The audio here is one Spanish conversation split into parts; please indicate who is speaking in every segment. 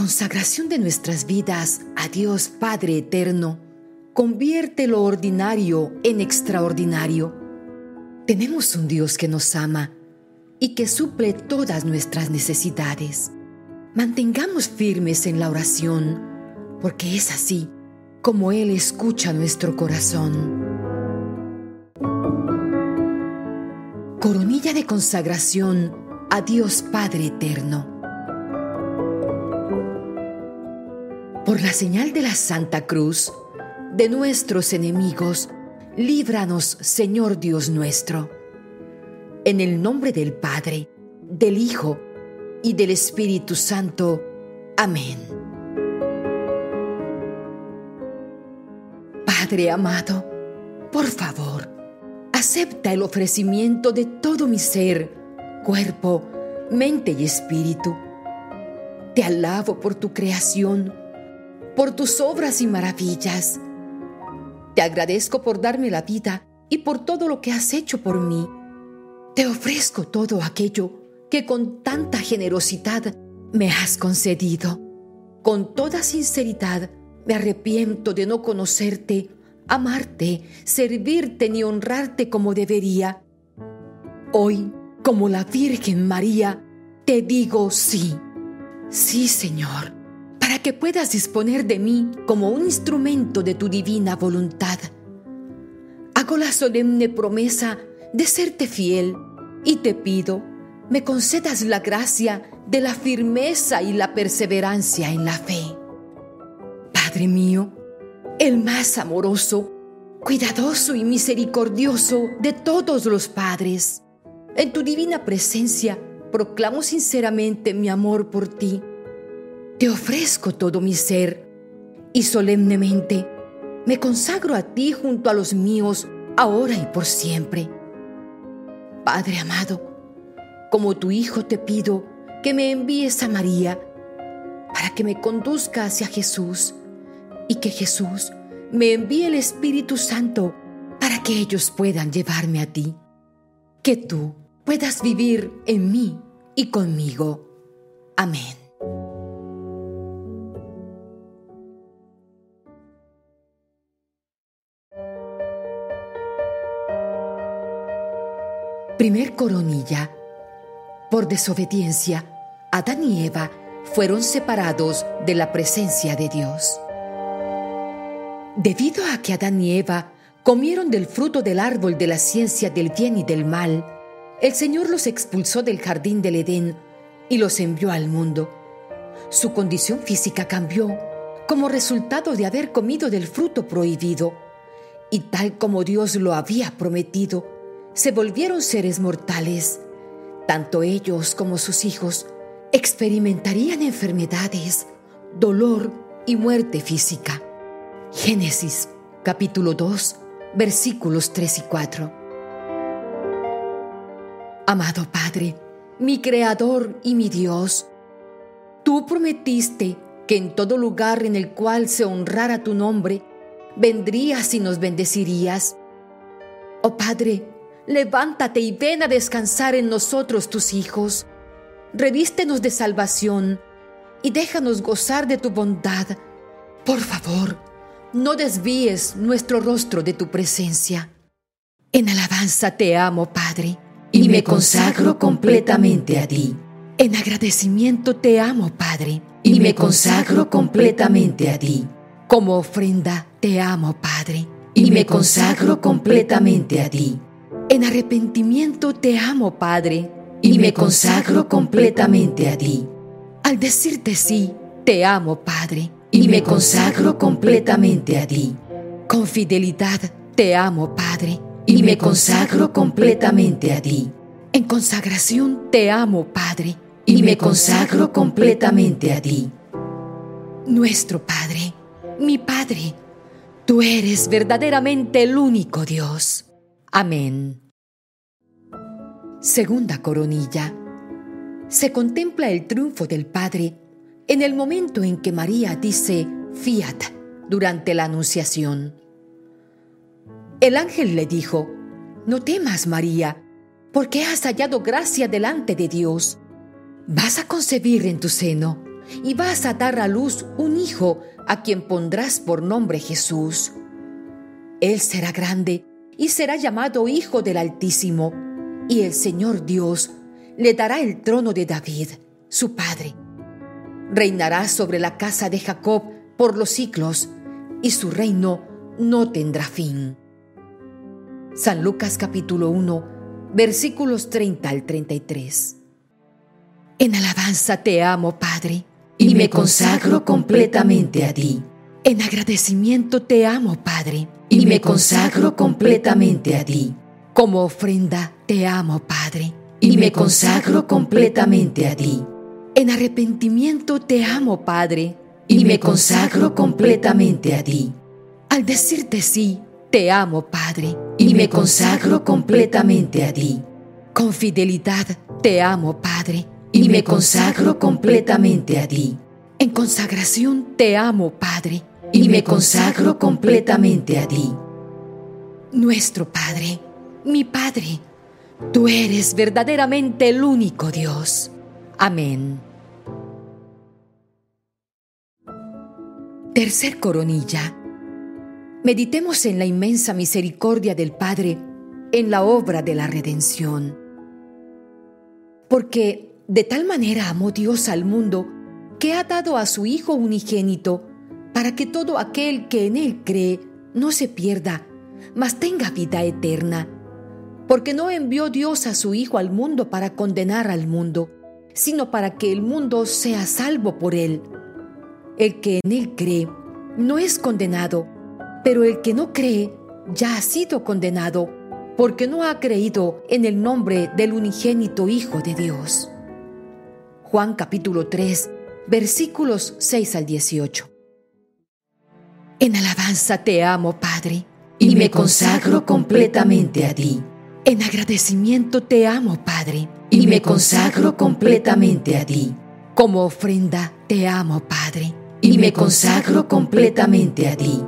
Speaker 1: consagración de nuestras vidas a Dios Padre Eterno convierte lo ordinario en extraordinario. Tenemos un Dios que nos ama y que suple todas nuestras necesidades. Mantengamos firmes en la oración, porque es así como Él escucha nuestro corazón. Coronilla de consagración a Dios Padre Eterno. Por la señal de la Santa Cruz, de nuestros enemigos, líbranos, Señor Dios nuestro. En el nombre del Padre, del Hijo y del Espíritu Santo. Amén. Padre amado, por favor, acepta el ofrecimiento de todo mi ser, cuerpo, mente y espíritu. Te alabo por tu creación, por tus obras y maravillas. Te agradezco por darme la vida y por todo lo que has hecho por mí. Te ofrezco todo aquello que con tanta generosidad me has concedido. Con toda sinceridad me arrepiento de no conocerte, amarte, servirte ni honrarte como debería. Hoy, como la Virgen María, te digo sí. Sí, Señor, para que puedas disponer de mí como un instrumento de tu divina voluntad. Hago la solemne promesa de serte fiel y te pido me concedas la gracia de la firmeza y la perseverancia en la fe. Padre mío, el más amoroso, cuidadoso y misericordioso de todos los padres, en tu divina presencia proclamo sinceramente mi amor por ti. Te ofrezco todo mi ser y solemnemente me consagro a ti junto a los míos, ahora y por siempre. Padre amado, como tu Hijo te pido que me envíes a María para que me conduzca hacia Jesús y que Jesús me envíe el Espíritu Santo para que ellos puedan llevarme a ti. Que tú puedas vivir en mí y conmigo. Amén. Primer coronilla por desobediencia, Adán y Eva fueron separados de la presencia de Dios. Debido a que Adán y Eva comieron del fruto del árbol de la ciencia del bien y del mal, el Señor los expulsó del jardín del Edén y los envió al mundo. Su condición física cambió como resultado de haber comido del fruto prohibido, y tal como Dios lo había prometido, se volvieron seres mortales tanto ellos como sus hijos experimentarían enfermedades, dolor y muerte física. Génesis capítulo 2 versículos 3 y 4. Amado Padre, mi Creador y mi Dios, tú prometiste que en todo lugar en el cual se honrara tu nombre, vendrías y nos bendecirías. Oh Padre, levántate y ven a descansar en nosotros tus hijos. Revístenos de salvación y déjanos gozar de tu bondad. Por favor, no desvíes nuestro rostro de tu presencia. En alabanza te amo, Padre, y, me consagro completamente a ti. En agradecimiento te amo, Padre, y me consagro completamente a ti. Como ofrenda te amo, Padre, y me consagro completamente a ti. En arrepentimiento te amo, Padre, y me consagro completamente a ti. Al decirte sí, te amo, Padre, y me consagro completamente a ti. Con fidelidad te amo, Padre, y me consagro completamente a ti. En consagración te amo, Padre, y me consagro completamente a ti. Nuestro Padre, mi Padre, tú eres verdaderamente el único Dios. Amén. Segunda coronilla. Se contempla el triunfo del Padre en el momento en que María dice fiat durante la anunciación. El ángel le dijo, No temas, María, porque has hallado gracia delante de Dios. Vas a concebir en tu seno y vas a dar a luz un hijo a quien pondrás por nombre Jesús. Él será grande y será llamado Hijo del Altísimo, y el Señor Dios le dará el trono de David, su padre. Reinará sobre la casa de Jacob por los siglos, y su reino no tendrá fin. San Lucas capítulo 1, versículos 30 al 33. En alabanza te amo, Padre, y me consagro completamente a ti. En agradecimiento te amo, Padre, y me consagro completamente a ti. Como ofrenda te amo, Padre, y me consagro completamente a ti. En arrepentimiento te amo, Padre, y me consagro completamente a ti. Al decirte sí, te amo, Padre, y me consagro completamente a ti. Con fidelidad te amo, Padre, y me consagro completamente a ti. En consagración te amo, Padre, y me consagro completamente a ti. Nuestro Padre, mi Padre, tú eres verdaderamente el único Dios. Amén. Tercer coronilla. Meditemos en la inmensa misericordia del Padre en la obra de la redención. Porque de tal manera amó Dios al mundo que ha dado a su Hijo unigénito para que todo aquel que en Él cree no se pierda, mas tenga vida eterna. Porque no envió Dios a su Hijo al mundo para condenar al mundo, sino para que el mundo sea salvo por Él. El que en Él cree no es condenado, pero el que no cree ya ha sido condenado, porque no ha creído en el nombre del unigénito Hijo de Dios. Juan capítulo 3, versículos 6 al 18. En alabanza te amo, Padre, y me consagro completamente a ti. En agradecimiento te amo, Padre, y me consagro completamente a ti. Como ofrenda te amo, Padre, y me consagro completamente a ti.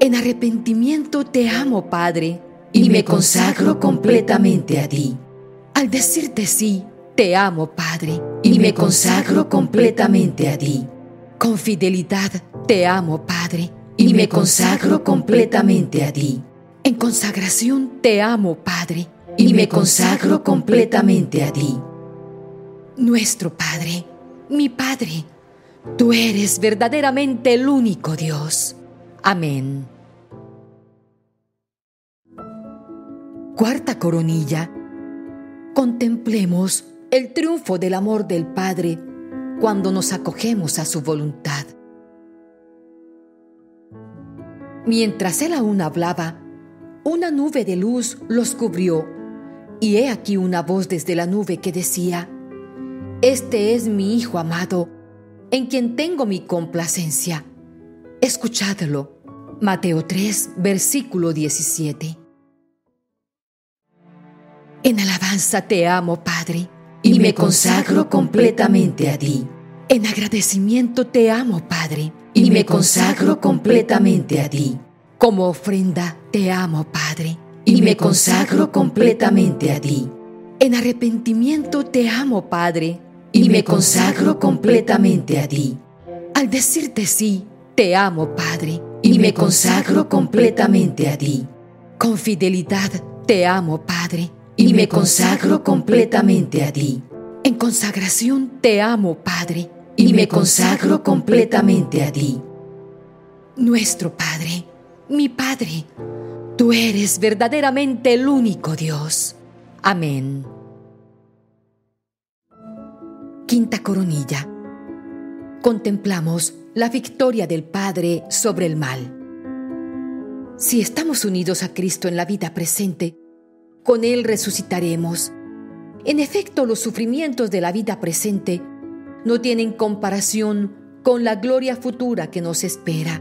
Speaker 1: En arrepentimiento te amo, Padre, y me consagro completamente a ti. Al decirte sí, te amo, Padre, y me consagro completamente a ti. Con fidelidad te amo, Padre, y me consagro completamente a ti. En consagración te amo, Padre, y me consagro completamente a ti. Nuestro Padre, mi Padre, tú eres verdaderamente el único Dios. Amén. Cuarta coronilla. Contemplemos el triunfo del amor del Padre cuando nos acogemos a su voluntad. Mientras él aún hablaba, una nube de luz los cubrió, y he aquí una voz desde la nube que decía, Este es mi Hijo amado, en quien tengo mi complacencia. Escuchadlo. Mateo 3, versículo 17. En alabanza te amo, Padre y me consagro completamente a ti. En agradecimiento te amo, Padre, y me consagro completamente a ti. Como ofrenda te amo, Padre, y me consagro completamente a ti. En arrepentimiento te amo, Padre, y me consagro completamente a ti. Al decirte sí, te amo, Padre, y me consagro completamente a ti. Con fidelidad te amo, Padre, y me consagro completamente a ti. En consagración te amo, Padre, y me consagro completamente a ti. Nuestro Padre, mi Padre, tú eres verdaderamente el único Dios. Amén. Quinta coronilla. Contemplamos la victoria del Padre sobre el mal. Si estamos unidos a Cristo en la vida presente, con Él resucitaremos. En efecto, los sufrimientos de la vida presente no tienen comparación con la gloria futura que nos espera.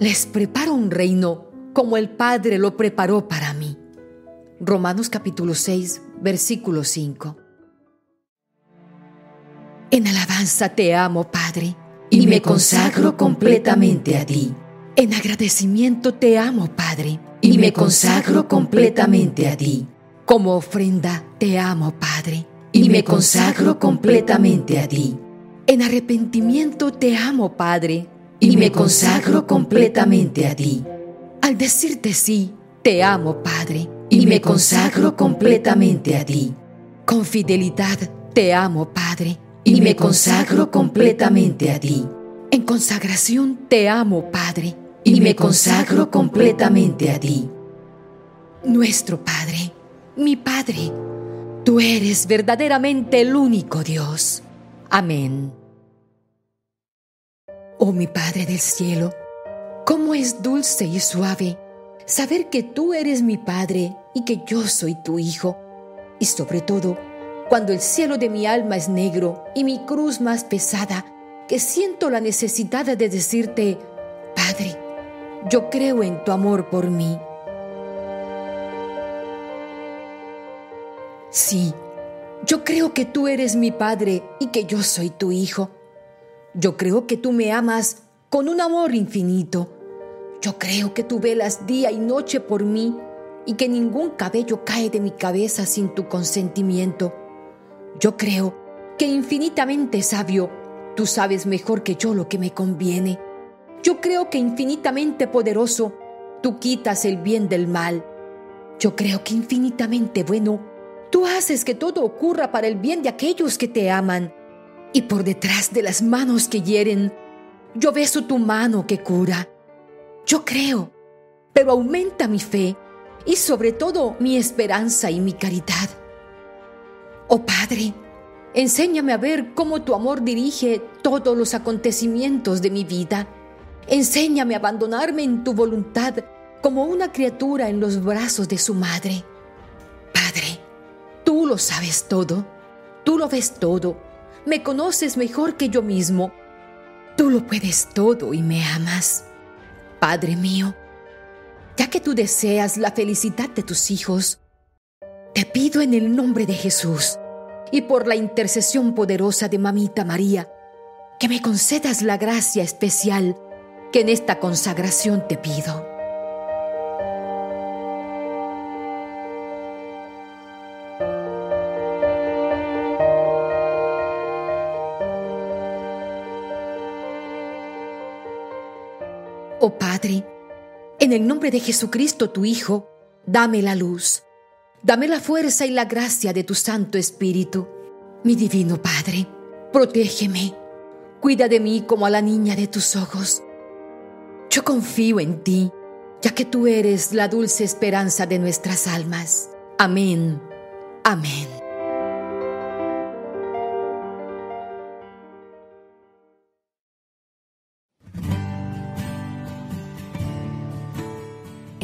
Speaker 1: Les preparo un reino como el Padre lo preparó para mí. Romanos capítulo 6, versículo 5. En alabanza te amo, Padre, y me consagro completamente a ti. En agradecimiento te amo, Padre y me consagro completamente a ti. Como ofrenda te amo, Padre, y me consagro completamente a ti. En arrepentimiento te amo, Padre, y me consagro completamente a ti. Al decirte sí, te amo, Padre, y me consagro completamente a ti. Con fidelidad te amo, Padre, y me consagro completamente a ti. En consagración te amo, Padre, y me consagro completamente a ti. Nuestro Padre, mi Padre, tú eres verdaderamente el único Dios. Amén. Oh mi Padre del cielo, cómo es dulce y suave saber que tú eres mi Padre y que yo soy tu Hijo, y sobre todo, cuando el cielo de mi alma es negro y mi cruz más pesada, que siento la necesidad de decirte, Padre, yo creo en tu amor por mí. Sí, yo creo que tú eres mi Padre y que yo soy tu Hijo. Yo creo que tú me amas con un amor infinito. Yo creo que tú velas día y noche por mí y que ningún cabello cae de mi cabeza sin tu consentimiento. Yo creo que infinitamente sabio, tú sabes mejor que yo lo que me conviene. Yo creo que infinitamente poderoso, tú quitas el bien del mal. Yo creo que infinitamente bueno, tú haces que todo ocurra para el bien de aquellos que te aman. Y por detrás de las manos que hieren, yo beso tu mano que cura. Yo creo, pero aumenta mi fe y sobre todo mi esperanza y mi caridad. Oh Padre, enséñame a ver cómo tu amor dirige todos los acontecimientos de mi vida. Enséñame a abandonarme en tu voluntad como una criatura en los brazos de su madre. Padre, tú lo sabes todo, tú lo ves todo, me conoces mejor que yo mismo. Tú lo puedes todo y me amas. Padre mío, ya que tú deseas la felicidad de tus hijos, te pido en el nombre de Jesús y por la intercesión poderosa de Mamita María, que me concedas la gracia especial que en esta consagración te pido. Oh Padre, en el nombre de Jesucristo tu Hijo, dame la luz, dame la fuerza y la gracia de tu Santo Espíritu. Mi Divino Padre, protégeme, cuida de mí como a la niña de tus ojos. Yo confío en ti, ya que tú eres la dulce esperanza de nuestras almas. Amén. Amén.